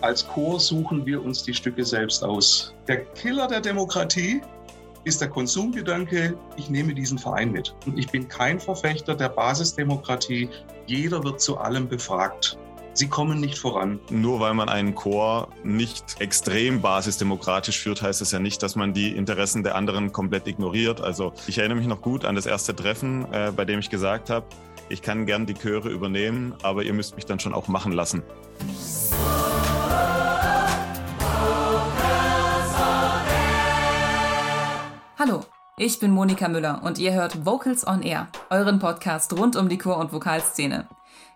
Als Chor suchen wir uns die Stücke selbst aus. Der Killer der Demokratie ist der Konsumgedanke, ich nehme diesen Verein mit. Und ich bin kein Verfechter der Basisdemokratie. Jeder wird zu allem befragt. Sie kommen nicht voran. Nur weil man einen Chor nicht extrem basisdemokratisch führt, heißt es ja nicht, dass man die Interessen der anderen komplett ignoriert. Also ich erinnere mich noch gut an das erste Treffen, äh, bei dem ich gesagt habe, ich kann gern die Chöre übernehmen, aber ihr müsst mich dann schon auch machen lassen. Hallo, ich bin Monika Müller und ihr hört Vocals on Air, euren Podcast rund um die Chor- und Vokalszene.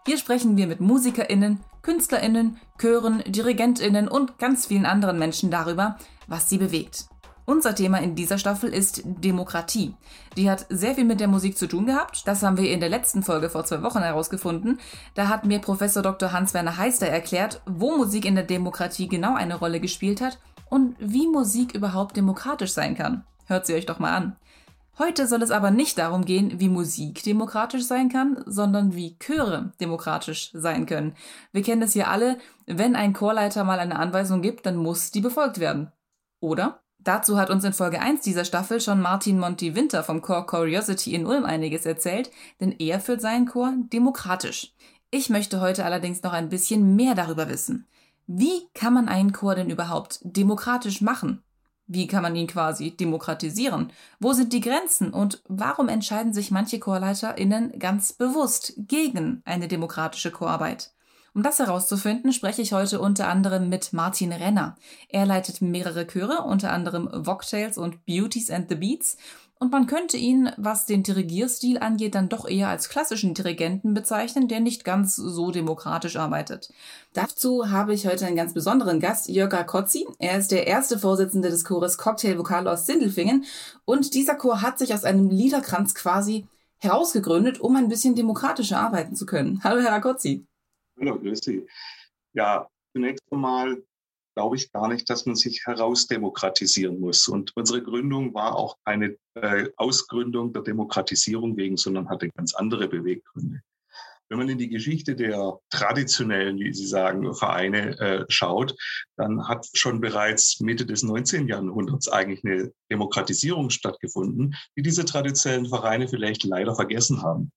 Hier sprechen wir mit MusikerInnen, KünstlerInnen, Chören, DirigentInnen und ganz vielen anderen Menschen darüber, was sie bewegt. Unser Thema in dieser Staffel ist Demokratie. Die hat sehr viel mit der Musik zu tun gehabt. Das haben wir in der letzten Folge vor zwei Wochen herausgefunden. Da hat mir Professor Dr. Hans-Werner Heister erklärt, wo Musik in der Demokratie genau eine Rolle gespielt hat und wie Musik überhaupt demokratisch sein kann. Hört sie euch doch mal an. Heute soll es aber nicht darum gehen, wie Musik demokratisch sein kann, sondern wie Chöre demokratisch sein können. Wir kennen das ja alle, wenn ein Chorleiter mal eine Anweisung gibt, dann muss die befolgt werden. Oder? Dazu hat uns in Folge 1 dieser Staffel schon Martin Monti Winter vom Chor Curiosity in Ulm einiges erzählt, denn er führt seinen Chor demokratisch. Ich möchte heute allerdings noch ein bisschen mehr darüber wissen. Wie kann man einen Chor denn überhaupt demokratisch machen? Wie kann man ihn quasi demokratisieren? Wo sind die Grenzen und warum entscheiden sich manche ChorleiterInnen ganz bewusst gegen eine demokratische Chorarbeit? Um das herauszufinden, spreche ich heute unter anderem mit Martin Renner. Er leitet mehrere Chöre, unter anderem Vogtails und Beauties and the Beats und man könnte ihn, was den Dirigierstil angeht, dann doch eher als klassischen Dirigenten bezeichnen, der nicht ganz so demokratisch arbeitet. Dazu habe ich heute einen ganz besonderen Gast, Jörg Kotzi. Er ist der erste Vorsitzende des Chores Cocktail Vokal aus Sindelfingen und dieser Chor hat sich aus einem Liederkranz quasi herausgegründet, um ein bisschen demokratischer arbeiten zu können. Hallo, Herr Kotzi. Hallo, grüß Sie. Ja, zunächst einmal glaube ich gar nicht, dass man sich herausdemokratisieren muss. Und unsere Gründung war auch keine äh, Ausgründung der Demokratisierung wegen, sondern hatte ganz andere Beweggründe. Wenn man in die Geschichte der traditionellen, wie Sie sagen, Vereine äh, schaut, dann hat schon bereits Mitte des 19. Jahrhunderts eigentlich eine Demokratisierung stattgefunden, die diese traditionellen Vereine vielleicht leider vergessen haben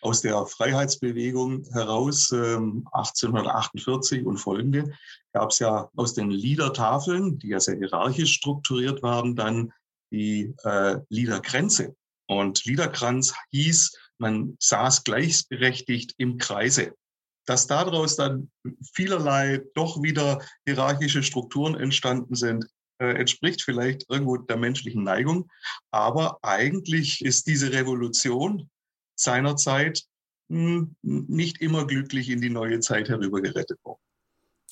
aus der Freiheitsbewegung heraus, äh, 1848 und folgende, gab es ja aus den Liedertafeln, die ja sehr hierarchisch strukturiert waren, dann die äh, Liedergrenze. Und Liederkranz hieß, man saß gleichberechtigt im Kreise. Dass daraus dann vielerlei doch wieder hierarchische Strukturen entstanden sind, äh, entspricht vielleicht irgendwo der menschlichen Neigung. Aber eigentlich ist diese Revolution seinerzeit hm, nicht immer glücklich in die neue Zeit herübergerettet worden.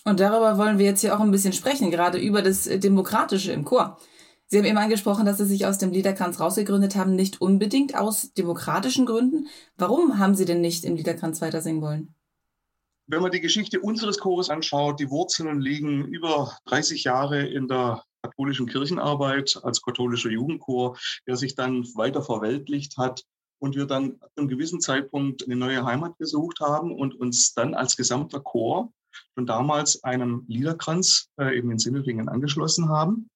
Und darüber wollen wir jetzt hier auch ein bisschen sprechen, gerade über das Demokratische im Chor. Sie haben eben angesprochen, dass Sie sich aus dem Liederkranz rausgegründet haben, nicht unbedingt aus demokratischen Gründen. Warum haben Sie denn nicht im Liederkranz weiter singen wollen? Wenn man die Geschichte unseres Chores anschaut, die Wurzeln liegen über 30 Jahre in der katholischen Kirchenarbeit als katholischer Jugendchor, der sich dann weiter verweltlicht hat und wir dann zu einem gewissen Zeitpunkt eine neue Heimat gesucht haben und uns dann als gesamter Chor schon damals einem Liederkranz äh, eben in Sindelfingen angeschlossen haben,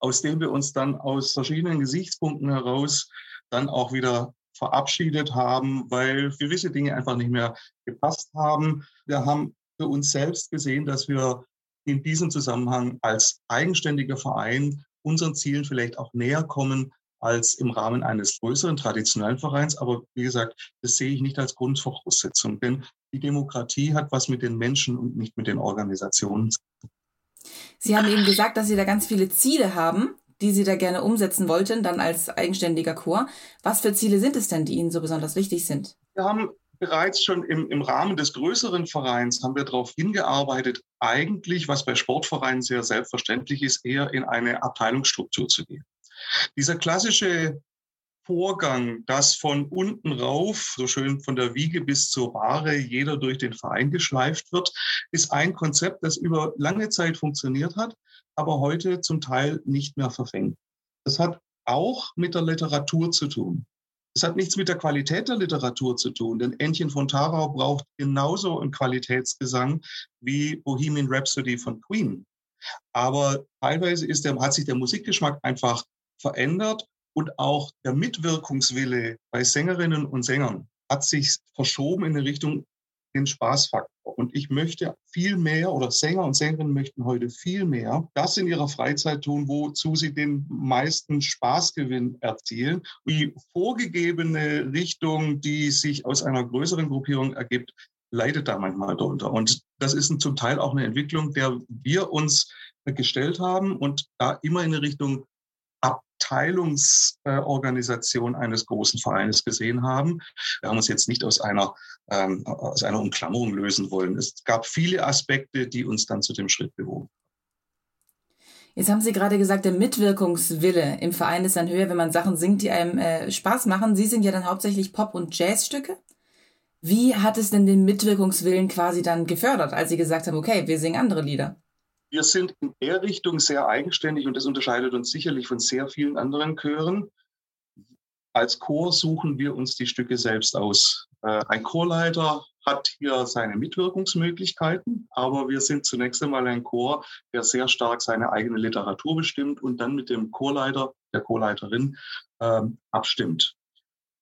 aus dem wir uns dann aus verschiedenen Gesichtspunkten heraus dann auch wieder verabschiedet haben, weil gewisse Dinge einfach nicht mehr gepasst haben. Wir haben für uns selbst gesehen, dass wir in diesem Zusammenhang als eigenständiger Verein unseren Zielen vielleicht auch näher kommen, als im Rahmen eines größeren traditionellen Vereins. Aber wie gesagt, das sehe ich nicht als Grundvoraussetzung, denn die Demokratie hat was mit den Menschen und nicht mit den Organisationen. Sie haben eben gesagt, dass Sie da ganz viele Ziele haben, die Sie da gerne umsetzen wollten, dann als eigenständiger Chor. Was für Ziele sind es denn, die Ihnen so besonders wichtig sind? Wir haben bereits schon im, im Rahmen des größeren Vereins haben wir darauf hingearbeitet, eigentlich, was bei Sportvereinen sehr selbstverständlich ist, eher in eine Abteilungsstruktur zu gehen. Dieser klassische Vorgang, dass von unten rauf, so schön von der Wiege bis zur Ware, jeder durch den Verein geschleift wird, ist ein Konzept, das über lange Zeit funktioniert hat, aber heute zum Teil nicht mehr verfängt. Das hat auch mit der Literatur zu tun. Das hat nichts mit der Qualität der Literatur zu tun, denn Entchen von Tarau braucht genauso einen Qualitätsgesang wie Bohemian Rhapsody von Queen. Aber teilweise ist der, hat sich der Musikgeschmack einfach verändert und auch der Mitwirkungswille bei Sängerinnen und Sängern hat sich verschoben in Richtung den Spaßfaktor. Und ich möchte viel mehr oder Sänger und Sängerinnen möchten heute viel mehr das in ihrer Freizeit tun, wozu sie den meisten Spaßgewinn erzielen. Die vorgegebene Richtung, die sich aus einer größeren Gruppierung ergibt, leidet da manchmal darunter. Und das ist zum Teil auch eine Entwicklung, der wir uns gestellt haben und da immer in Richtung Abteilungsorganisation eines großen Vereines gesehen haben. Wir haben uns jetzt nicht aus einer, ähm, aus einer Umklammerung lösen wollen. Es gab viele Aspekte, die uns dann zu dem Schritt bewogen. Jetzt haben Sie gerade gesagt, der Mitwirkungswille im Verein ist dann höher, wenn man Sachen singt, die einem äh, Spaß machen. Sie sind ja dann hauptsächlich Pop- und Jazzstücke. Wie hat es denn den Mitwirkungswillen quasi dann gefördert, als Sie gesagt haben, okay, wir singen andere Lieder? Wir sind in der Richtung sehr eigenständig und das unterscheidet uns sicherlich von sehr vielen anderen Chören. Als Chor suchen wir uns die Stücke selbst aus. Äh, ein Chorleiter hat hier seine Mitwirkungsmöglichkeiten, aber wir sind zunächst einmal ein Chor, der sehr stark seine eigene Literatur bestimmt und dann mit dem Chorleiter, der Chorleiterin ähm, abstimmt.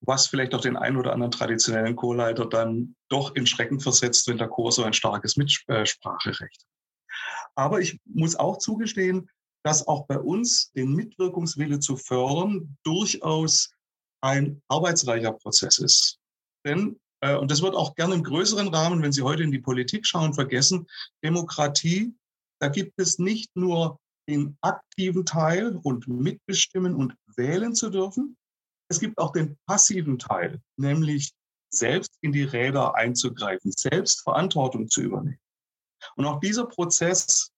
Was vielleicht auch den einen oder anderen traditionellen Chorleiter dann doch in Schrecken versetzt, wenn der Chor so ein starkes Mitspracherecht hat. Aber ich muss auch zugestehen, dass auch bei uns den Mitwirkungswille zu fördern durchaus ein arbeitsreicher Prozess ist. Denn, äh, und das wird auch gerne im größeren Rahmen, wenn Sie heute in die Politik schauen, vergessen, Demokratie, da gibt es nicht nur den aktiven Teil und mitbestimmen und wählen zu dürfen. Es gibt auch den passiven Teil, nämlich selbst in die Räder einzugreifen, selbst Verantwortung zu übernehmen. Und auch dieser Prozess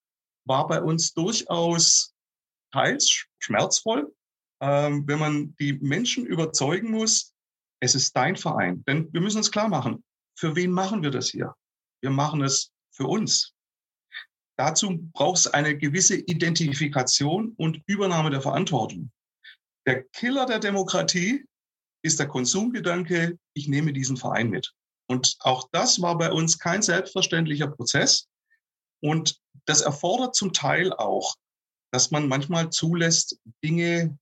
war bei uns durchaus teils schmerzvoll, ähm, wenn man die Menschen überzeugen muss, es ist dein Verein. Denn wir müssen uns klar machen, für wen machen wir das hier? Wir machen es für uns. Dazu braucht es eine gewisse Identifikation und Übernahme der Verantwortung. Der Killer der Demokratie ist der Konsumgedanke, ich nehme diesen Verein mit. Und auch das war bei uns kein selbstverständlicher Prozess. Und das erfordert zum Teil auch, dass man manchmal zulässt, Dinge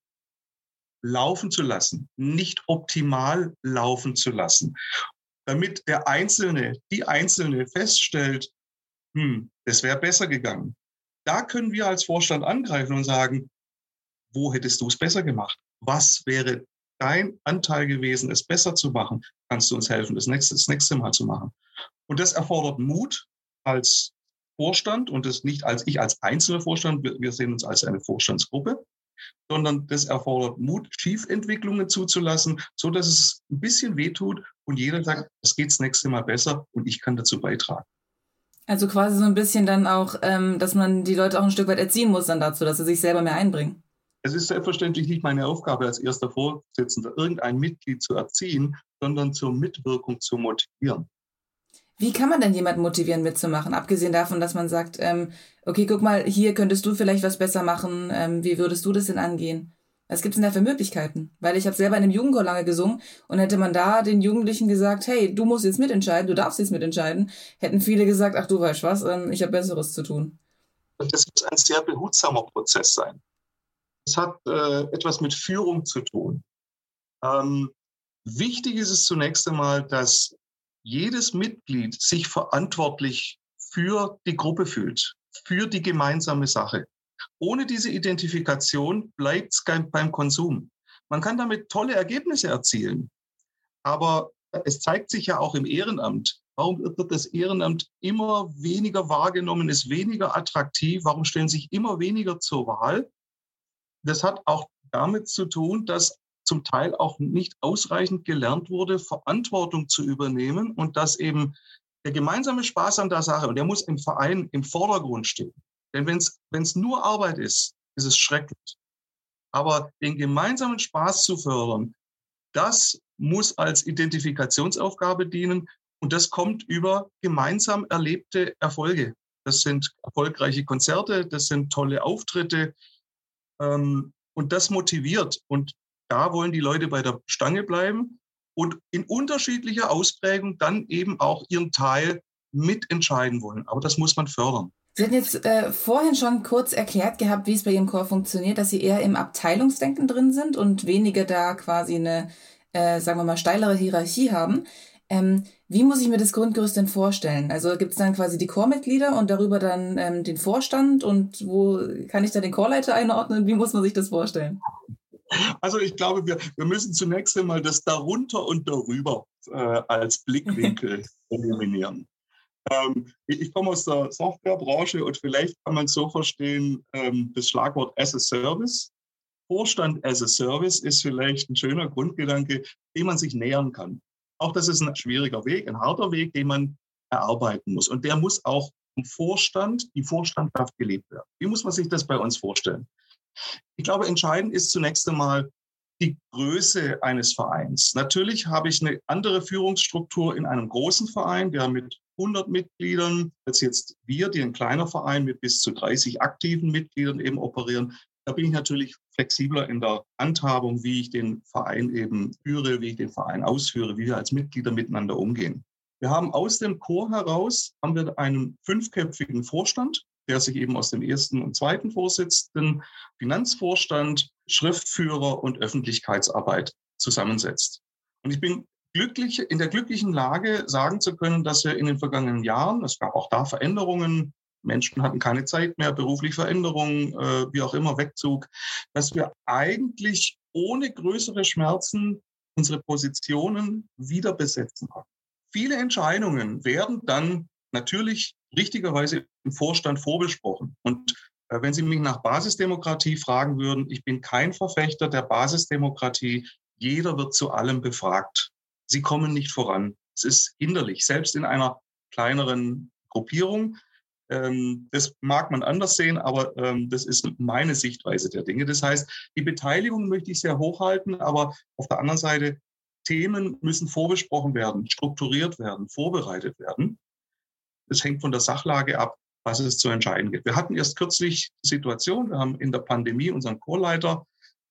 laufen zu lassen, nicht optimal laufen zu lassen, damit der Einzelne, die Einzelne feststellt, hm, das wäre besser gegangen. Da können wir als Vorstand angreifen und sagen, wo hättest du es besser gemacht? Was wäre dein Anteil gewesen, es besser zu machen? Kannst du uns helfen, das nächste, das nächste Mal zu machen? Und das erfordert Mut als Vorstand und das nicht als ich als einzelner Vorstand, wir sehen uns als eine Vorstandsgruppe, sondern das erfordert Mut, Schiefentwicklungen zuzulassen, so dass es ein bisschen wehtut und jeder sagt, es geht das nächste Mal besser und ich kann dazu beitragen. Also quasi so ein bisschen dann auch, ähm, dass man die Leute auch ein Stück weit erziehen muss dann dazu, dass sie sich selber mehr einbringen. Es ist selbstverständlich nicht meine Aufgabe als erster Vorsitzender, irgendein Mitglied zu erziehen, sondern zur Mitwirkung zu motivieren. Wie kann man denn jemanden motivieren, mitzumachen? Abgesehen davon, dass man sagt, ähm, okay, guck mal, hier könntest du vielleicht was besser machen. Ähm, wie würdest du das denn angehen? Was gibt's denn da für Möglichkeiten? Weil ich habe selber in einem Jugendchor lange gesungen und hätte man da den Jugendlichen gesagt, hey, du musst jetzt mitentscheiden, du darfst jetzt mitentscheiden, hätten viele gesagt, ach du weißt was, ähm, ich habe Besseres zu tun. Das muss ein sehr behutsamer Prozess sein. Es hat äh, etwas mit Führung zu tun. Ähm, wichtig ist es zunächst einmal, dass jedes Mitglied sich verantwortlich für die Gruppe fühlt, für die gemeinsame Sache. Ohne diese Identifikation bleibt es beim Konsum. Man kann damit tolle Ergebnisse erzielen, aber es zeigt sich ja auch im Ehrenamt. Warum wird das Ehrenamt immer weniger wahrgenommen, ist weniger attraktiv? Warum stellen sich immer weniger zur Wahl? Das hat auch damit zu tun, dass zum Teil auch nicht ausreichend gelernt wurde, Verantwortung zu übernehmen und dass eben der gemeinsame Spaß an der Sache, und der muss im Verein im Vordergrund stehen. Denn wenn es nur Arbeit ist, ist es schrecklich. Aber den gemeinsamen Spaß zu fördern, das muss als Identifikationsaufgabe dienen und das kommt über gemeinsam erlebte Erfolge. Das sind erfolgreiche Konzerte, das sind tolle Auftritte ähm, und das motiviert. Und da wollen die Leute bei der Stange bleiben und in unterschiedlicher Ausprägung dann eben auch ihren Teil mitentscheiden wollen. Aber das muss man fördern. Sie hatten jetzt äh, vorhin schon kurz erklärt gehabt, wie es bei Ihrem Chor funktioniert, dass Sie eher im Abteilungsdenken drin sind und weniger da quasi eine, äh, sagen wir mal, steilere Hierarchie haben. Ähm, wie muss ich mir das Grundgerüst denn vorstellen? Also gibt es dann quasi die Chormitglieder und darüber dann ähm, den Vorstand und wo kann ich da den Chorleiter einordnen? Wie muss man sich das vorstellen? Also ich glaube, wir, wir müssen zunächst einmal das darunter und darüber äh, als Blickwinkel eliminieren. Ähm, ich komme aus der Softwarebranche und vielleicht kann man es so verstehen, ähm, das Schlagwort as a Service. Vorstand as a Service ist vielleicht ein schöner Grundgedanke, dem man sich nähern kann. Auch das ist ein schwieriger Weg, ein harter Weg, den man erarbeiten muss. Und der muss auch im Vorstand, die Vorstandschaft gelebt werden. Wie muss man sich das bei uns vorstellen? Ich glaube, entscheidend ist zunächst einmal die Größe eines Vereins. Natürlich habe ich eine andere Führungsstruktur in einem großen Verein, der mit 100 Mitgliedern, als jetzt wir, die ein kleiner Verein mit bis zu 30 aktiven Mitgliedern eben operieren. Da bin ich natürlich flexibler in der Handhabung, wie ich den Verein eben führe, wie ich den Verein ausführe, wie wir als Mitglieder miteinander umgehen. Wir haben aus dem Chor heraus haben wir einen fünfköpfigen Vorstand, der sich eben aus dem ersten und zweiten Vorsitzenden, Finanzvorstand, Schriftführer und Öffentlichkeitsarbeit zusammensetzt. Und ich bin glücklich, in der glücklichen Lage, sagen zu können, dass wir in den vergangenen Jahren, es gab auch da Veränderungen, Menschen hatten keine Zeit mehr, berufliche Veränderungen, äh, wie auch immer, Wegzug, dass wir eigentlich ohne größere Schmerzen unsere Positionen wieder besetzen haben. Viele Entscheidungen werden dann natürlich richtigerweise im Vorstand vorbesprochen. Und äh, wenn Sie mich nach Basisdemokratie fragen würden, ich bin kein Verfechter der Basisdemokratie. Jeder wird zu allem befragt. Sie kommen nicht voran. Es ist hinderlich, selbst in einer kleineren Gruppierung. Ähm, das mag man anders sehen, aber ähm, das ist meine Sichtweise der Dinge. Das heißt, die Beteiligung möchte ich sehr hochhalten, aber auf der anderen Seite, Themen müssen vorbesprochen werden, strukturiert werden, vorbereitet werden. Das hängt von der Sachlage ab, was es zu entscheiden gibt. Wir hatten erst kürzlich die Situation, wir haben in der Pandemie unseren Chorleiter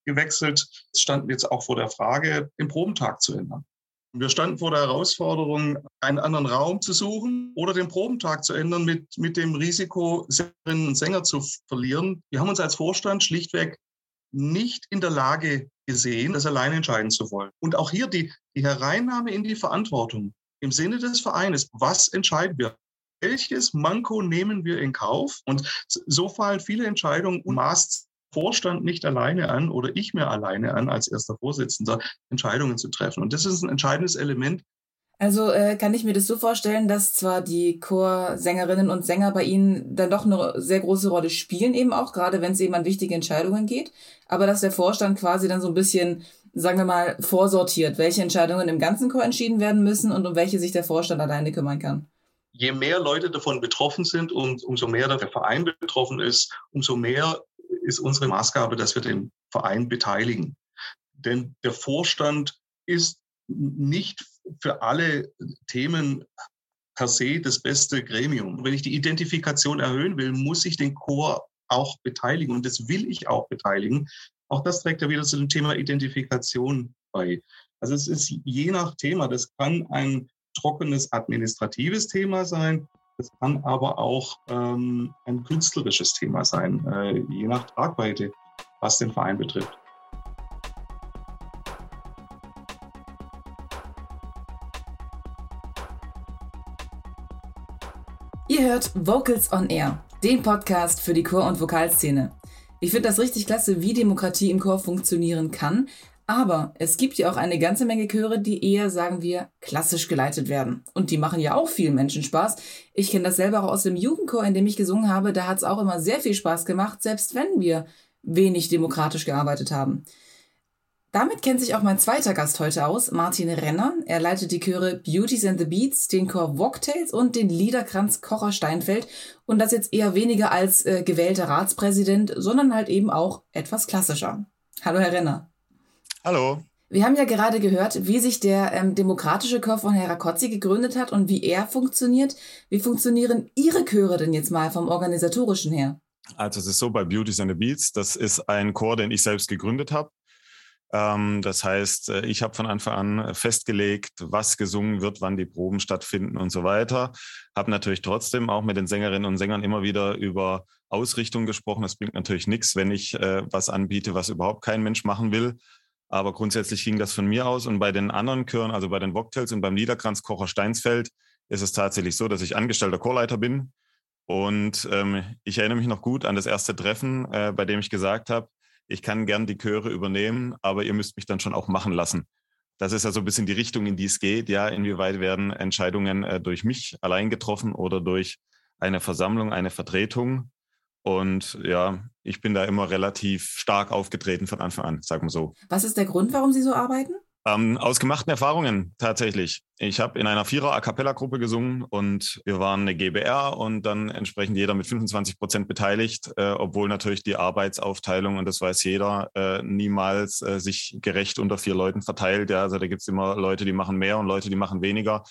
gewechselt, standen jetzt auch vor der Frage, den Probentag zu ändern. Wir standen vor der Herausforderung, einen anderen Raum zu suchen oder den Probentag zu ändern mit, mit dem Risiko, Sängerinnen und Sänger zu verlieren. Wir haben uns als Vorstand schlichtweg nicht in der Lage gesehen, das alleine entscheiden zu wollen. Und auch hier die, die Hereinnahme in die Verantwortung im Sinne des Vereines. Was entscheiden wir? Welches Manko nehmen wir in Kauf? Und so fallen viele Entscheidungen maßt Vorstand nicht alleine an oder ich mir alleine an, als erster Vorsitzender Entscheidungen zu treffen. Und das ist ein entscheidendes Element. Also äh, kann ich mir das so vorstellen, dass zwar die Chorsängerinnen und Sänger bei Ihnen dann doch eine sehr große Rolle spielen, eben auch, gerade wenn es eben an wichtige Entscheidungen geht, aber dass der Vorstand quasi dann so ein bisschen, sagen wir mal, vorsortiert, welche Entscheidungen im ganzen Chor entschieden werden müssen und um welche sich der Vorstand alleine kümmern kann je mehr Leute davon betroffen sind und umso mehr der Verein betroffen ist, umso mehr ist unsere Maßgabe, dass wir den Verein beteiligen. Denn der Vorstand ist nicht für alle Themen per se das beste Gremium. Wenn ich die Identifikation erhöhen will, muss ich den Chor auch beteiligen und das will ich auch beteiligen. Auch das trägt ja wieder zu dem Thema Identifikation bei. Also es ist je nach Thema, das kann ein trockenes administratives Thema sein, es kann aber auch ähm, ein künstlerisches Thema sein, äh, je nach Tragweite, was den Verein betrifft. Ihr hört Vocals on Air, den Podcast für die Chor- und Vokalszene. Ich finde das richtig klasse, wie Demokratie im Chor funktionieren kann, aber es gibt ja auch eine ganze Menge Chöre, die eher, sagen wir, klassisch geleitet werden. Und die machen ja auch vielen Menschen Spaß. Ich kenne das selber auch aus dem Jugendchor, in dem ich gesungen habe. Da hat es auch immer sehr viel Spaß gemacht, selbst wenn wir wenig demokratisch gearbeitet haben. Damit kennt sich auch mein zweiter Gast heute aus, Martin Renner. Er leitet die Chöre Beauties and the Beats, den Chor Woktails und den Liederkranz Kocher Steinfeld. Und das jetzt eher weniger als äh, gewählter Ratspräsident, sondern halt eben auch etwas klassischer. Hallo, Herr Renner. Hallo. Wir haben ja gerade gehört, wie sich der ähm, demokratische Chor von Herr Rakotzi gegründet hat und wie er funktioniert. Wie funktionieren Ihre Chöre denn jetzt mal vom organisatorischen her? Also es ist so bei Beauties and the Beats, das ist ein Chor, den ich selbst gegründet habe. Ähm, das heißt, äh, ich habe von Anfang an festgelegt, was gesungen wird, wann die Proben stattfinden und so weiter. Habe natürlich trotzdem auch mit den Sängerinnen und Sängern immer wieder über Ausrichtung gesprochen. Es bringt natürlich nichts, wenn ich äh, was anbiete, was überhaupt kein Mensch machen will. Aber grundsätzlich ging das von mir aus. Und bei den anderen Chören, also bei den Vogtels und beim Niederkranz Kocher Steinsfeld, ist es tatsächlich so, dass ich angestellter Chorleiter bin. Und ähm, ich erinnere mich noch gut an das erste Treffen, äh, bei dem ich gesagt habe, ich kann gern die Chöre übernehmen, aber ihr müsst mich dann schon auch machen lassen. Das ist ja so ein bisschen die Richtung, in die es geht. Ja, inwieweit werden Entscheidungen äh, durch mich allein getroffen oder durch eine Versammlung, eine Vertretung? Und ja, ich bin da immer relativ stark aufgetreten von Anfang an, sagen wir so. Was ist der Grund, warum Sie so arbeiten? Ähm, aus gemachten Erfahrungen tatsächlich. Ich habe in einer Vierer A cappella Gruppe gesungen und wir waren eine GBR und dann entsprechend jeder mit 25 Prozent beteiligt, äh, obwohl natürlich die Arbeitsaufteilung, und das weiß jeder, äh, niemals äh, sich gerecht unter vier Leuten verteilt. Ja, also da gibt es immer Leute, die machen mehr und Leute, die machen weniger.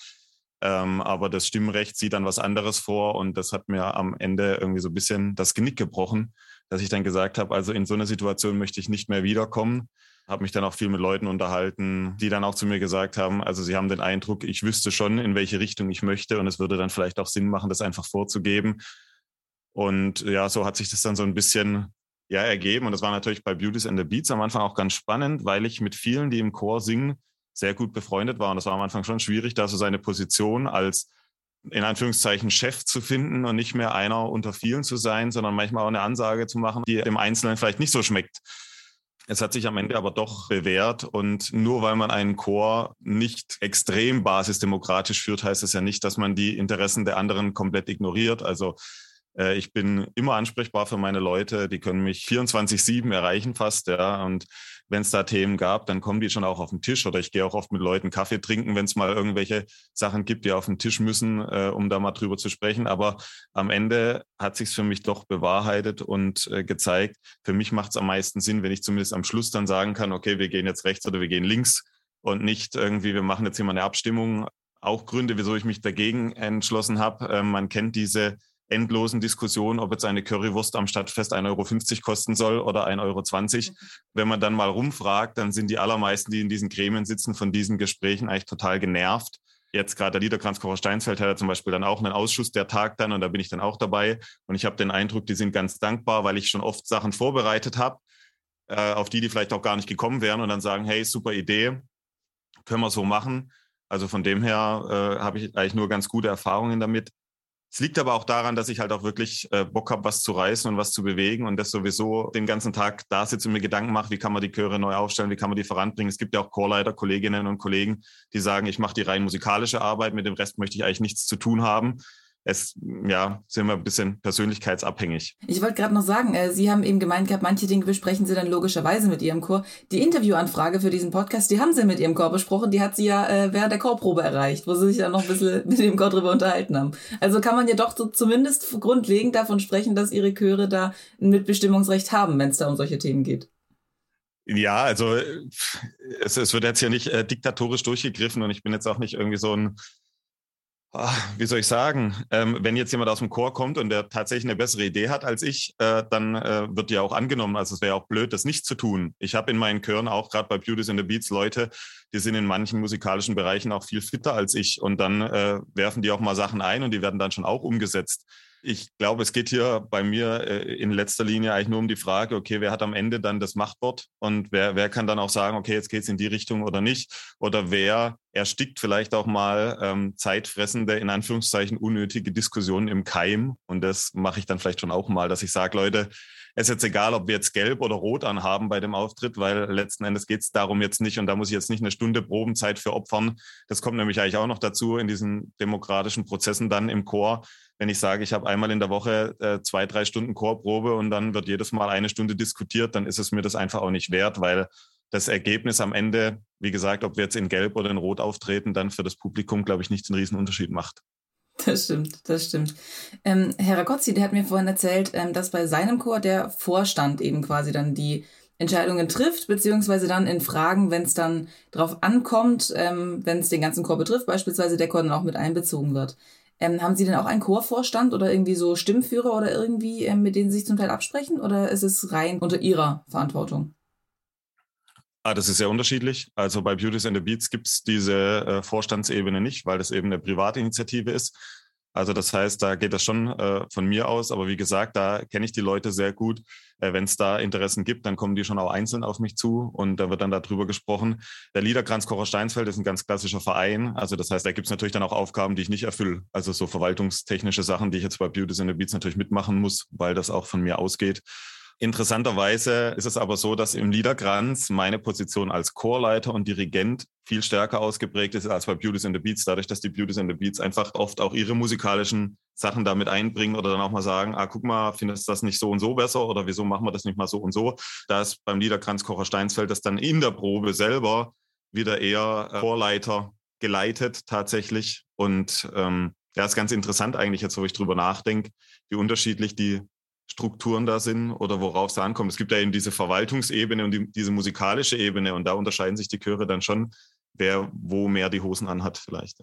Ähm, aber das Stimmrecht sieht dann was anderes vor und das hat mir am Ende irgendwie so ein bisschen das Genick gebrochen, dass ich dann gesagt habe, also in so einer Situation möchte ich nicht mehr wiederkommen habe mich dann auch viel mit Leuten unterhalten, die dann auch zu mir gesagt haben, also sie haben den Eindruck, ich wüsste schon, in welche Richtung ich möchte und es würde dann vielleicht auch Sinn machen, das einfach vorzugeben. Und ja, so hat sich das dann so ein bisschen ja, ergeben. Und das war natürlich bei Beauties and the Beats am Anfang auch ganz spannend, weil ich mit vielen, die im Chor singen, sehr gut befreundet war. Und das war am Anfang schon schwierig, da so seine Position als in Anführungszeichen Chef zu finden und nicht mehr einer unter vielen zu sein, sondern manchmal auch eine Ansage zu machen, die dem Einzelnen vielleicht nicht so schmeckt. Es hat sich am Ende aber doch bewährt und nur weil man einen Chor nicht extrem basisdemokratisch führt, heißt es ja nicht, dass man die Interessen der anderen komplett ignoriert. Also äh, ich bin immer ansprechbar für meine Leute, die können mich 24-7 erreichen fast, ja. Und wenn es da Themen gab, dann kommen die schon auch auf den Tisch oder ich gehe auch oft mit Leuten Kaffee trinken, wenn es mal irgendwelche Sachen gibt, die auf den Tisch müssen, äh, um da mal drüber zu sprechen. Aber am Ende hat sich für mich doch bewahrheitet und äh, gezeigt, für mich macht es am meisten Sinn, wenn ich zumindest am Schluss dann sagen kann, okay, wir gehen jetzt rechts oder wir gehen links und nicht irgendwie, wir machen jetzt hier mal eine Abstimmung. Auch Gründe, wieso ich mich dagegen entschlossen habe. Äh, man kennt diese endlosen Diskussionen, ob jetzt eine Currywurst am Stadtfest 1,50 Euro kosten soll oder 1,20 Euro. Mhm. Wenn man dann mal rumfragt, dann sind die allermeisten, die in diesen Gremien sitzen, von diesen Gesprächen eigentlich total genervt. Jetzt gerade der Liederkranzkocher Steinsfeld hat ja zum Beispiel dann auch einen Ausschuss, der tagt dann und da bin ich dann auch dabei. Und ich habe den Eindruck, die sind ganz dankbar, weil ich schon oft Sachen vorbereitet habe, äh, auf die die vielleicht auch gar nicht gekommen wären und dann sagen, hey, super Idee, können wir so machen. Also von dem her äh, habe ich eigentlich nur ganz gute Erfahrungen damit. Es liegt aber auch daran, dass ich halt auch wirklich äh, Bock habe, was zu reißen und was zu bewegen und das sowieso den ganzen Tag da sitze und mir Gedanken mache, wie kann man die Chöre neu aufstellen, wie kann man die voranbringen. Es gibt ja auch Chorleiter, Kolleginnen und Kollegen, die sagen, ich mache die rein musikalische Arbeit, mit dem Rest möchte ich eigentlich nichts zu tun haben es, ja, sind wir ein bisschen persönlichkeitsabhängig. Ich wollte gerade noch sagen, äh, Sie haben eben gemeint gehabt, manche Dinge besprechen Sie dann logischerweise mit Ihrem Chor. Die Interviewanfrage für diesen Podcast, die haben Sie mit Ihrem Chor besprochen, die hat Sie ja äh, während der Chorprobe erreicht, wo Sie sich dann noch ein bisschen mit dem Chor drüber unterhalten haben. Also kann man ja doch so zumindest grundlegend davon sprechen, dass Ihre Chöre da ein Mitbestimmungsrecht haben, wenn es da um solche Themen geht. Ja, also es, es wird jetzt hier nicht äh, diktatorisch durchgegriffen und ich bin jetzt auch nicht irgendwie so ein Ah, wie soll ich sagen, ähm, wenn jetzt jemand aus dem Chor kommt und der tatsächlich eine bessere Idee hat als ich, äh, dann äh, wird die auch angenommen. Also es wäre auch blöd, das nicht zu tun. Ich habe in meinen Chören auch gerade bei Beauties in the Beats Leute, die sind in manchen musikalischen Bereichen auch viel fitter als ich und dann äh, werfen die auch mal Sachen ein und die werden dann schon auch umgesetzt. Ich glaube, es geht hier bei mir äh, in letzter Linie eigentlich nur um die Frage, okay, wer hat am Ende dann das Machtwort und wer, wer kann dann auch sagen, okay, jetzt geht es in die Richtung oder nicht? Oder wer erstickt vielleicht auch mal ähm, zeitfressende, in Anführungszeichen unnötige Diskussionen im Keim? Und das mache ich dann vielleicht schon auch mal, dass ich sage, Leute, es ist jetzt egal, ob wir jetzt gelb oder rot anhaben bei dem Auftritt, weil letzten Endes geht es darum jetzt nicht und da muss ich jetzt nicht eine Stunde Probenzeit für opfern. Das kommt nämlich eigentlich auch noch dazu in diesen demokratischen Prozessen dann im Chor, wenn ich sage, ich habe einmal in der Woche äh, zwei, drei Stunden Chorprobe und dann wird jedes Mal eine Stunde diskutiert, dann ist es mir das einfach auch nicht wert, weil das Ergebnis am Ende, wie gesagt, ob wir jetzt in Gelb oder in Rot auftreten, dann für das Publikum, glaube ich, nicht einen riesen Unterschied macht. Das stimmt, das stimmt. Ähm, Herr Ragozzi, der hat mir vorhin erzählt, ähm, dass bei seinem Chor der Vorstand eben quasi dann die Entscheidungen trifft, beziehungsweise dann in Fragen, wenn es dann drauf ankommt, ähm, wenn es den ganzen Chor betrifft, beispielsweise der Chor dann auch mit einbezogen wird. Ähm, haben Sie denn auch einen Chorvorstand oder irgendwie so Stimmführer oder irgendwie, ähm, mit denen Sie sich zum Teil absprechen oder ist es rein unter Ihrer Verantwortung? Ah, das ist sehr unterschiedlich. Also bei Beauties and the Beats gibt es diese äh, Vorstandsebene nicht, weil das eben eine Privatinitiative ist. Also das heißt, da geht das schon äh, von mir aus. Aber wie gesagt, da kenne ich die Leute sehr gut. Äh, Wenn es da Interessen gibt, dann kommen die schon auch einzeln auf mich zu und da wird dann darüber gesprochen. Der Liederkranz Kocher Steinsfeld ist ein ganz klassischer Verein. Also das heißt, da gibt es natürlich dann auch Aufgaben, die ich nicht erfülle. Also so verwaltungstechnische Sachen, die ich jetzt bei Beauties and the Beats natürlich mitmachen muss, weil das auch von mir ausgeht. Interessanterweise ist es aber so, dass im Liederkranz meine Position als Chorleiter und Dirigent viel stärker ausgeprägt ist als bei Beauties and the Beats, dadurch, dass die Beauties and the Beats einfach oft auch ihre musikalischen Sachen damit einbringen oder dann auch mal sagen, ah, guck mal, findest du das nicht so und so besser oder wieso machen wir das nicht mal so und so? Da ist beim Liederkranz Kocher Steinsfeld das dann in der Probe selber wieder eher äh, Chorleiter geleitet tatsächlich und ähm, ja, ist ganz interessant eigentlich jetzt, wo ich drüber nachdenke, wie unterschiedlich die Strukturen da sind oder worauf es ankommt. Es gibt ja eben diese Verwaltungsebene und die, diese musikalische Ebene und da unterscheiden sich die Chöre dann schon, wer wo mehr die Hosen anhat vielleicht.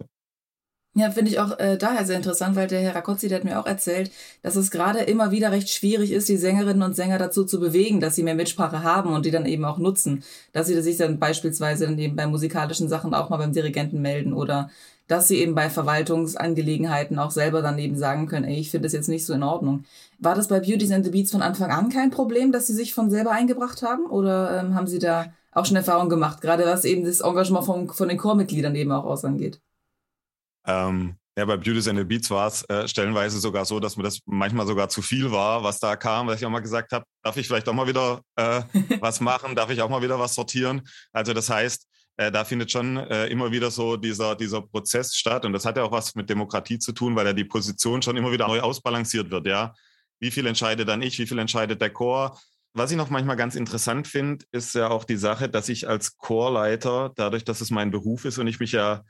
Ja, finde ich auch äh, daher sehr interessant, weil der Herr Rakotzi, der hat mir auch erzählt, dass es gerade immer wieder recht schwierig ist, die Sängerinnen und Sänger dazu zu bewegen, dass sie mehr Mitsprache haben und die dann eben auch nutzen. Dass sie sich dann beispielsweise dann eben bei musikalischen Sachen auch mal beim Dirigenten melden oder dass sie eben bei Verwaltungsangelegenheiten auch selber dann eben sagen können, ey, ich finde das jetzt nicht so in Ordnung. War das bei Beauties and the Beats von Anfang an kein Problem, dass sie sich von selber eingebracht haben? Oder ähm, haben sie da auch schon Erfahrungen gemacht, gerade was eben das Engagement von, von den Chormitgliedern eben auch aus angeht? Ähm, ja, bei Beauties and the Beats war es äh, stellenweise sogar so, dass mir das manchmal sogar zu viel war, was da kam, was ich auch mal gesagt habe, darf ich vielleicht auch mal wieder äh, was machen, darf ich auch mal wieder was sortieren. Also das heißt, äh, da findet schon äh, immer wieder so dieser, dieser Prozess statt. Und das hat ja auch was mit Demokratie zu tun, weil ja die Position schon immer wieder neu ausbalanciert wird, ja. Wie viel entscheide dann ich, wie viel entscheidet der Chor? Was ich noch manchmal ganz interessant finde, ist ja auch die Sache, dass ich als Chorleiter, dadurch, dass es mein Beruf ist und ich mich ja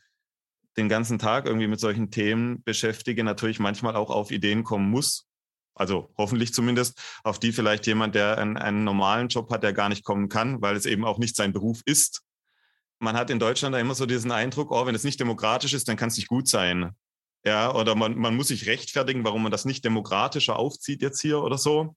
den ganzen Tag irgendwie mit solchen Themen beschäftige, natürlich manchmal auch auf Ideen kommen muss. Also hoffentlich zumindest, auf die vielleicht jemand, der einen, einen normalen Job hat, der gar nicht kommen kann, weil es eben auch nicht sein Beruf ist man hat in Deutschland immer so diesen Eindruck, oh, wenn es nicht demokratisch ist, dann kann es nicht gut sein. Ja, oder man, man muss sich rechtfertigen, warum man das nicht demokratischer aufzieht jetzt hier oder so.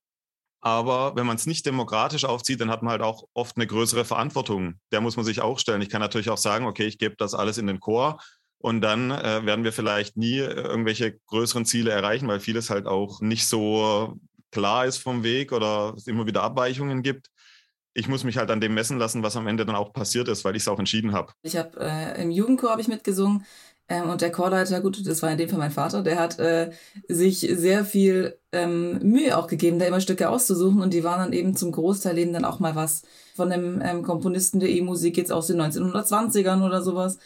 Aber wenn man es nicht demokratisch aufzieht, dann hat man halt auch oft eine größere Verantwortung. Der muss man sich auch stellen. Ich kann natürlich auch sagen, okay, ich gebe das alles in den Chor und dann äh, werden wir vielleicht nie äh, irgendwelche größeren Ziele erreichen, weil vieles halt auch nicht so klar ist vom Weg oder es immer wieder Abweichungen gibt ich muss mich halt an dem messen lassen, was am Ende dann auch passiert ist, weil ich es auch entschieden habe. Ich habe äh, im Jugendchor habe ich mitgesungen ähm, und der Chorleiter, gut, das war in dem Fall mein Vater, der hat äh, sich sehr viel ähm, Mühe auch gegeben, da immer Stücke auszusuchen und die waren dann eben zum Großteil eben dann auch mal was von einem ähm, Komponisten der E-Musik jetzt aus den 1920ern oder sowas.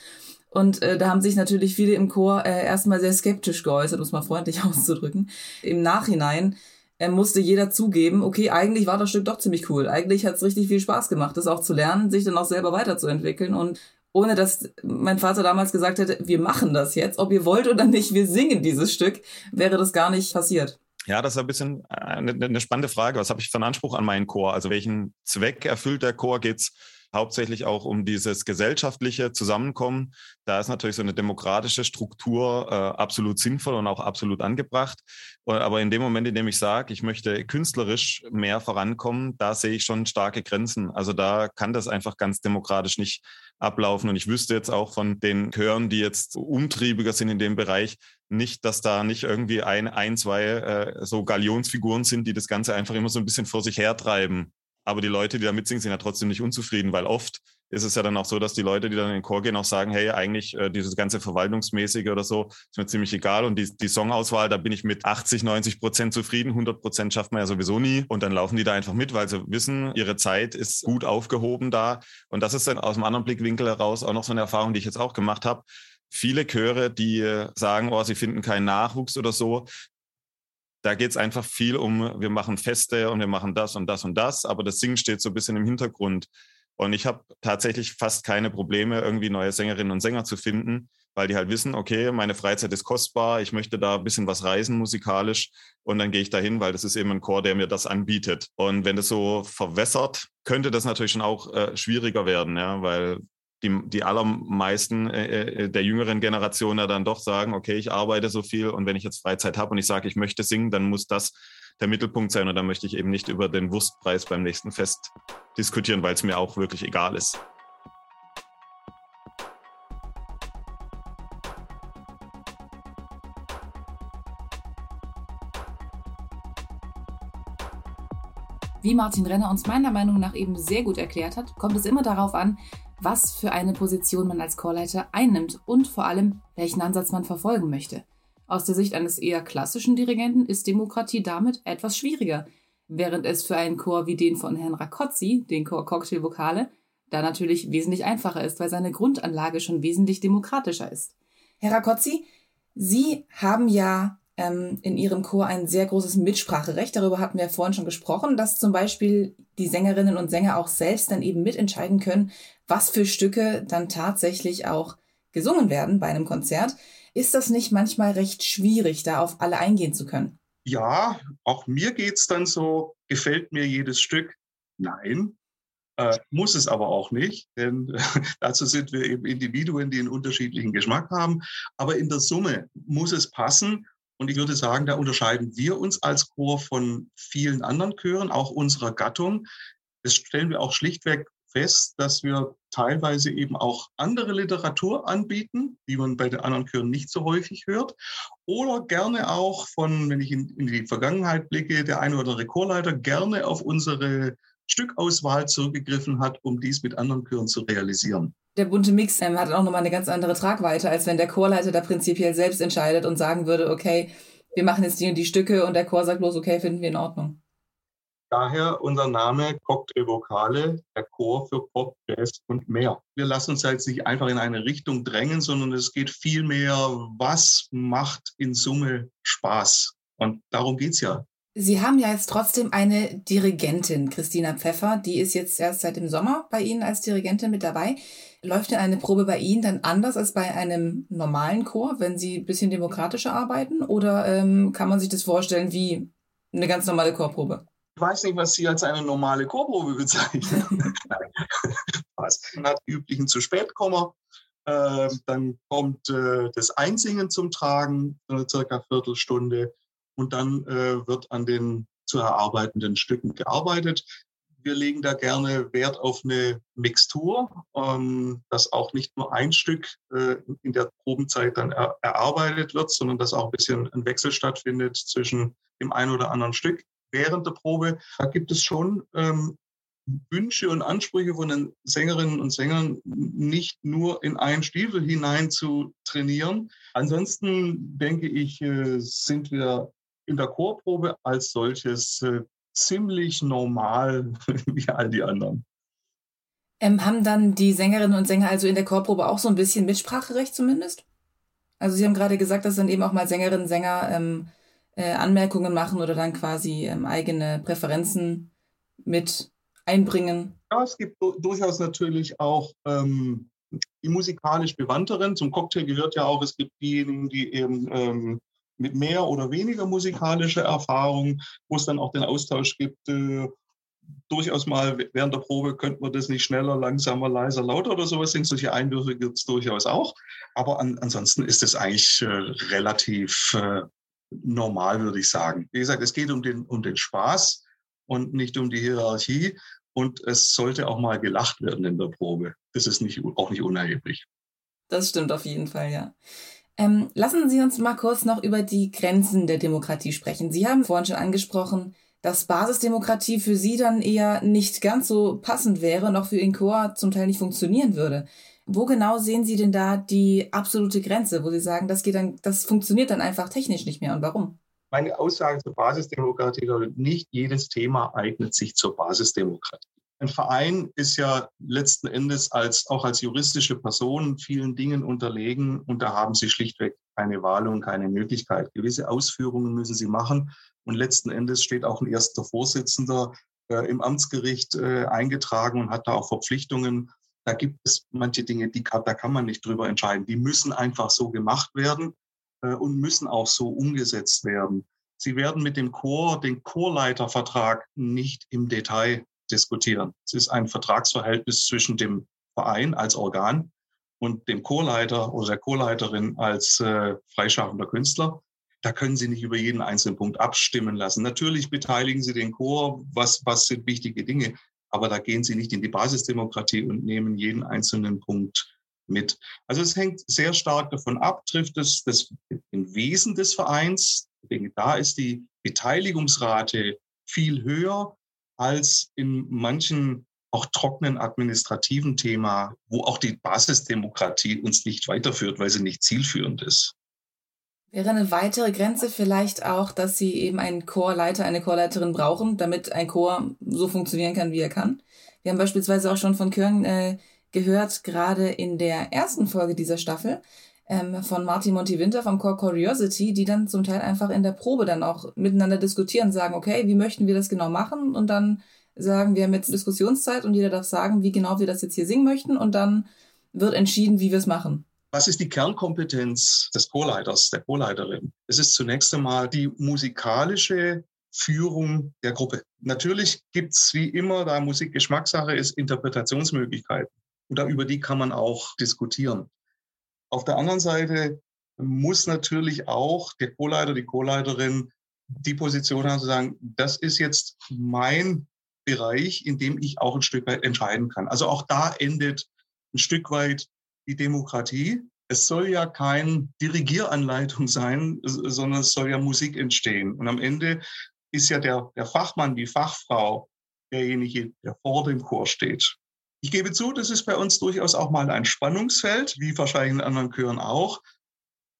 Und äh, da haben sich natürlich viele im Chor äh, erstmal sehr skeptisch geäußert, um es mal freundlich auszudrücken. Im Nachhinein äh, musste jeder zugeben, okay, eigentlich war das Stück doch ziemlich cool. Eigentlich hat es richtig viel Spaß gemacht, das auch zu lernen, sich dann auch selber weiterzuentwickeln und ohne dass mein Vater damals gesagt hätte, wir machen das jetzt, ob ihr wollt oder nicht, wir singen dieses Stück, wäre das gar nicht passiert. Ja, das ist ein bisschen eine, eine spannende Frage. Was habe ich für einen Anspruch an meinen Chor? Also welchen Zweck erfüllt der Chor? Geht's hauptsächlich auch um dieses gesellschaftliche Zusammenkommen. Da ist natürlich so eine demokratische Struktur äh, absolut sinnvoll und auch absolut angebracht. Aber in dem Moment, in dem ich sage, ich möchte künstlerisch mehr vorankommen, da sehe ich schon starke Grenzen. Also da kann das einfach ganz demokratisch nicht ablaufen. Und ich wüsste jetzt auch von den Chören, die jetzt umtriebiger sind in dem Bereich, nicht, dass da nicht irgendwie ein, ein zwei äh, so Galionsfiguren sind, die das Ganze einfach immer so ein bisschen vor sich hertreiben. Aber die Leute, die da mitsingen, sind ja trotzdem nicht unzufrieden, weil oft ist es ja dann auch so, dass die Leute, die dann in den Chor gehen, auch sagen, hey, eigentlich äh, dieses ganze Verwaltungsmäßige oder so ist mir ziemlich egal. Und die, die Songauswahl, da bin ich mit 80, 90 Prozent zufrieden. 100 Prozent schafft man ja sowieso nie. Und dann laufen die da einfach mit, weil sie wissen, ihre Zeit ist gut aufgehoben da. Und das ist dann aus einem anderen Blickwinkel heraus auch noch so eine Erfahrung, die ich jetzt auch gemacht habe viele Chöre, die sagen, oh, sie finden keinen Nachwuchs oder so, da geht es einfach viel um, wir machen Feste und wir machen das und das und das, aber das Singen steht so ein bisschen im Hintergrund. Und ich habe tatsächlich fast keine Probleme, irgendwie neue Sängerinnen und Sänger zu finden, weil die halt wissen, okay, meine Freizeit ist kostbar, ich möchte da ein bisschen was reisen musikalisch und dann gehe ich dahin, weil das ist eben ein Chor, der mir das anbietet. Und wenn das so verwässert, könnte das natürlich schon auch äh, schwieriger werden, ja, weil die, die allermeisten äh, äh, der jüngeren Generation ja dann doch sagen, okay, ich arbeite so viel und wenn ich jetzt Freizeit habe und ich sage, ich möchte singen, dann muss das der Mittelpunkt sein und da möchte ich eben nicht über den Wurstpreis beim nächsten Fest diskutieren, weil es mir auch wirklich egal ist. Wie Martin Renner uns meiner Meinung nach eben sehr gut erklärt hat, kommt es immer darauf an, was für eine Position man als Chorleiter einnimmt und vor allem, welchen Ansatz man verfolgen möchte. Aus der Sicht eines eher klassischen Dirigenten ist Demokratie damit etwas schwieriger, während es für einen Chor wie den von Herrn Rakotzi, den Chor Cocktailvokale, da natürlich wesentlich einfacher ist, weil seine Grundanlage schon wesentlich demokratischer ist. Herr Rakotzi, Sie haben ja ähm, in ihrem Chor ein sehr großes Mitspracherecht. Darüber hatten wir vorhin schon gesprochen, dass zum Beispiel die Sängerinnen und Sänger auch selbst dann eben mitentscheiden können, was für Stücke dann tatsächlich auch gesungen werden bei einem Konzert. Ist das nicht manchmal recht schwierig, da auf alle eingehen zu können? Ja, auch mir geht es dann so, gefällt mir jedes Stück? Nein, äh, muss es aber auch nicht, denn äh, dazu sind wir eben Individuen, die einen unterschiedlichen Geschmack haben. Aber in der Summe muss es passen und ich würde sagen, da unterscheiden wir uns als Chor von vielen anderen Chören, auch unserer Gattung. Das stellen wir auch schlichtweg fest, dass wir teilweise eben auch andere Literatur anbieten, die man bei den anderen Chören nicht so häufig hört. Oder gerne auch von, wenn ich in, in die Vergangenheit blicke, der eine oder andere Chorleiter gerne auf unsere Stückauswahl zurückgegriffen hat, um dies mit anderen Chören zu realisieren der bunte Mix ähm, hat auch nochmal eine ganz andere Tragweite, als wenn der Chorleiter da prinzipiell selbst entscheidet und sagen würde, okay, wir machen jetzt die und die Stücke und der Chor sagt bloß, okay, finden wir in Ordnung. Daher unser Name Cocktail Vokale, der Chor für Pop, Jazz und mehr. Wir lassen uns jetzt nicht einfach in eine Richtung drängen, sondern es geht vielmehr, was macht in Summe Spaß? Und darum geht's ja. Sie haben ja jetzt trotzdem eine Dirigentin, Christina Pfeffer, die ist jetzt erst seit dem Sommer bei Ihnen als Dirigentin mit dabei. Läuft denn eine Probe bei Ihnen dann anders als bei einem normalen Chor, wenn Sie ein bisschen demokratischer arbeiten? Oder ähm, kann man sich das vorstellen wie eine ganz normale Chorprobe? Ich weiß nicht, was Sie als eine normale Chorprobe bezeichnen. Man hat die üblichen zu spät. Äh, dann kommt äh, das Einsingen zum Tragen, eine circa Viertelstunde und dann äh, wird an den zu erarbeitenden Stücken gearbeitet. Wir legen da gerne Wert auf eine Mixtur, ähm, dass auch nicht nur ein Stück äh, in der Probenzeit dann er erarbeitet wird, sondern dass auch ein bisschen ein Wechsel stattfindet zwischen dem einen oder anderen Stück während der Probe. Da gibt es schon ähm, Wünsche und Ansprüche von den Sängerinnen und Sängern nicht nur in einen Stiefel hinein zu trainieren. Ansonsten denke ich, äh, sind wir in der Chorprobe als solches äh, ziemlich normal wie all die anderen. Ähm, haben dann die Sängerinnen und Sänger also in der Chorprobe auch so ein bisschen Mitspracherecht zumindest? Also Sie haben gerade gesagt, dass dann eben auch mal Sängerinnen und Sänger ähm, äh, Anmerkungen machen oder dann quasi ähm, eigene Präferenzen mit einbringen. Ja, es gibt durchaus natürlich auch ähm, die musikalisch Bewandteren. Zum Cocktail gehört ja auch, es gibt diejenigen, die eben ähm, mit mehr oder weniger musikalischer Erfahrung, wo es dann auch den Austausch gibt. Äh, durchaus mal während der Probe könnte man das nicht schneller, langsamer, leiser, lauter oder sowas singen. Solche Einwürfe gibt es durchaus auch. Aber an, ansonsten ist es eigentlich äh, relativ äh, normal, würde ich sagen. Wie gesagt, es geht um den, um den Spaß und nicht um die Hierarchie. Und es sollte auch mal gelacht werden in der Probe. Das ist nicht, auch nicht unerheblich. Das stimmt auf jeden Fall, ja. Ähm, lassen Sie uns mal kurz noch über die Grenzen der Demokratie sprechen. Sie haben vorhin schon angesprochen, dass Basisdemokratie für Sie dann eher nicht ganz so passend wäre, noch für Chor zum Teil nicht funktionieren würde. Wo genau sehen Sie denn da die absolute Grenze, wo Sie sagen, das geht dann, das funktioniert dann einfach technisch nicht mehr und warum? Meine Aussage zur Basisdemokratie lautet, nicht jedes Thema eignet sich zur Basisdemokratie. Ein Verein ist ja letzten Endes als, auch als juristische Person vielen Dingen unterlegen und da haben sie schlichtweg keine Wahl und keine Möglichkeit. Gewisse Ausführungen müssen sie machen und letzten Endes steht auch ein erster Vorsitzender äh, im Amtsgericht äh, eingetragen und hat da auch Verpflichtungen. Da gibt es manche Dinge, die, da kann man nicht drüber entscheiden. Die müssen einfach so gemacht werden äh, und müssen auch so umgesetzt werden. Sie werden mit dem Chor den Chorleitervertrag nicht im Detail diskutieren. Es ist ein Vertragsverhältnis zwischen dem Verein als Organ und dem Chorleiter oder der Chorleiterin als äh, freischaffender Künstler. da können Sie nicht über jeden einzelnen Punkt abstimmen lassen. Natürlich beteiligen Sie den Chor, was, was sind wichtige Dinge, aber da gehen Sie nicht in die Basisdemokratie und nehmen jeden einzelnen Punkt mit. Also es hängt sehr stark davon ab, trifft es das im Wesen des Vereins. Denke, da ist die Beteiligungsrate viel höher als in manchen auch trockenen administrativen Thema, wo auch die Basisdemokratie uns nicht weiterführt, weil sie nicht zielführend ist. Wäre eine weitere Grenze vielleicht auch, dass Sie eben einen Chorleiter, eine Chorleiterin brauchen, damit ein Chor so funktionieren kann, wie er kann? Wir haben beispielsweise auch schon von Chören äh, gehört, gerade in der ersten Folge dieser Staffel, ähm, von Martin Monty Winter vom Core Curiosity, die dann zum Teil einfach in der Probe dann auch miteinander diskutieren, sagen, okay, wie möchten wir das genau machen? Und dann sagen, wir haben jetzt Diskussionszeit und jeder darf sagen, wie genau wir das jetzt hier singen möchten und dann wird entschieden, wie wir es machen. Was ist die Kernkompetenz des Chorleiters, der Chorleiterin? Es ist zunächst einmal die musikalische Führung der Gruppe. Natürlich gibt es wie immer, da Musik Geschmackssache ist, Interpretationsmöglichkeiten. Und über die kann man auch diskutieren. Auf der anderen Seite muss natürlich auch der Chorleiter, die Chorleiterin die Position haben zu sagen, das ist jetzt mein Bereich, in dem ich auch ein Stück weit entscheiden kann. Also auch da endet ein Stück weit die Demokratie. Es soll ja kein Dirigieranleitung sein, sondern es soll ja Musik entstehen. Und am Ende ist ja der, der Fachmann, die Fachfrau, derjenige, der vor dem Chor steht. Ich gebe zu, das ist bei uns durchaus auch mal ein Spannungsfeld, wie wahrscheinlich in anderen Chören auch.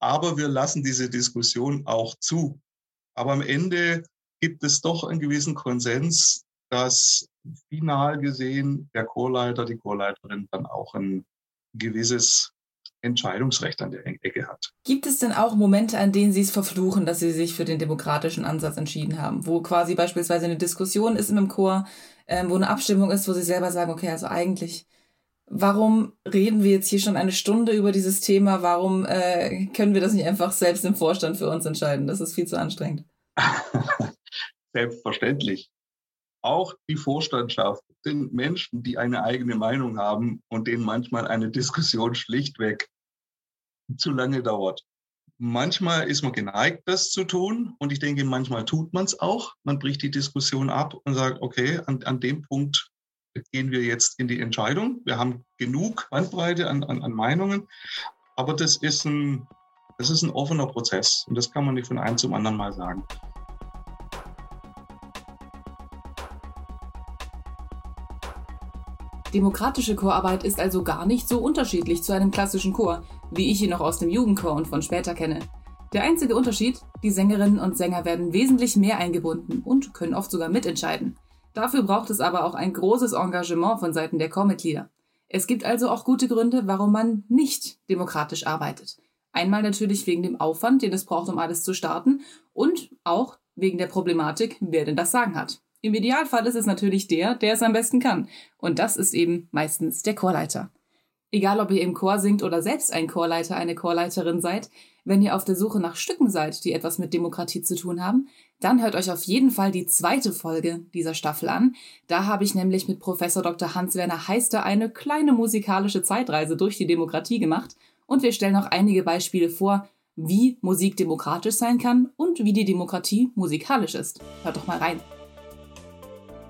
Aber wir lassen diese Diskussion auch zu. Aber am Ende gibt es doch einen gewissen Konsens, dass final gesehen der Chorleiter, die Chorleiterin dann auch ein gewisses Entscheidungsrecht an der Ecke hat. Gibt es denn auch Momente, an denen Sie es verfluchen, dass Sie sich für den demokratischen Ansatz entschieden haben, wo quasi beispielsweise eine Diskussion ist im Chor, ähm, wo eine Abstimmung ist, wo Sie selber sagen, okay, also eigentlich, warum reden wir jetzt hier schon eine Stunde über dieses Thema? Warum äh, können wir das nicht einfach selbst im Vorstand für uns entscheiden? Das ist viel zu anstrengend. Selbstverständlich auch die Vorstandschaft sind Menschen, die eine eigene Meinung haben und denen manchmal eine Diskussion schlichtweg zu lange dauert. Manchmal ist man geneigt, das zu tun. Und ich denke, manchmal tut man es auch. Man bricht die Diskussion ab und sagt, okay, an, an dem Punkt gehen wir jetzt in die Entscheidung. Wir haben genug Bandbreite an, an, an Meinungen. Aber das ist, ein, das ist ein offener Prozess. Und das kann man nicht von einem zum anderen mal sagen. Demokratische Chorarbeit ist also gar nicht so unterschiedlich zu einem klassischen Chor, wie ich ihn noch aus dem Jugendchor und von später kenne. Der einzige Unterschied, die Sängerinnen und Sänger werden wesentlich mehr eingebunden und können oft sogar mitentscheiden. Dafür braucht es aber auch ein großes Engagement von Seiten der Chormitglieder. Es gibt also auch gute Gründe, warum man nicht demokratisch arbeitet. Einmal natürlich wegen dem Aufwand, den es braucht, um alles zu starten, und auch wegen der Problematik, wer denn das Sagen hat. Im Idealfall ist es natürlich der, der es am besten kann. Und das ist eben meistens der Chorleiter. Egal, ob ihr im Chor singt oder selbst ein Chorleiter, eine Chorleiterin seid, wenn ihr auf der Suche nach Stücken seid, die etwas mit Demokratie zu tun haben, dann hört euch auf jeden Fall die zweite Folge dieser Staffel an. Da habe ich nämlich mit Professor Dr. Hans-Werner Heister eine kleine musikalische Zeitreise durch die Demokratie gemacht und wir stellen auch einige Beispiele vor, wie Musik demokratisch sein kann und wie die Demokratie musikalisch ist. Hört doch mal rein.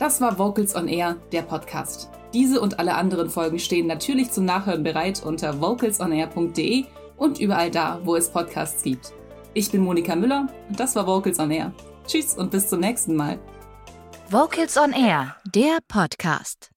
Das war Vocals on Air, der Podcast. Diese und alle anderen Folgen stehen natürlich zum Nachhören bereit unter vocalsonair.de und überall da, wo es Podcasts gibt. Ich bin Monika Müller und das war Vocals on Air. Tschüss und bis zum nächsten Mal. Vocals on Air, der Podcast.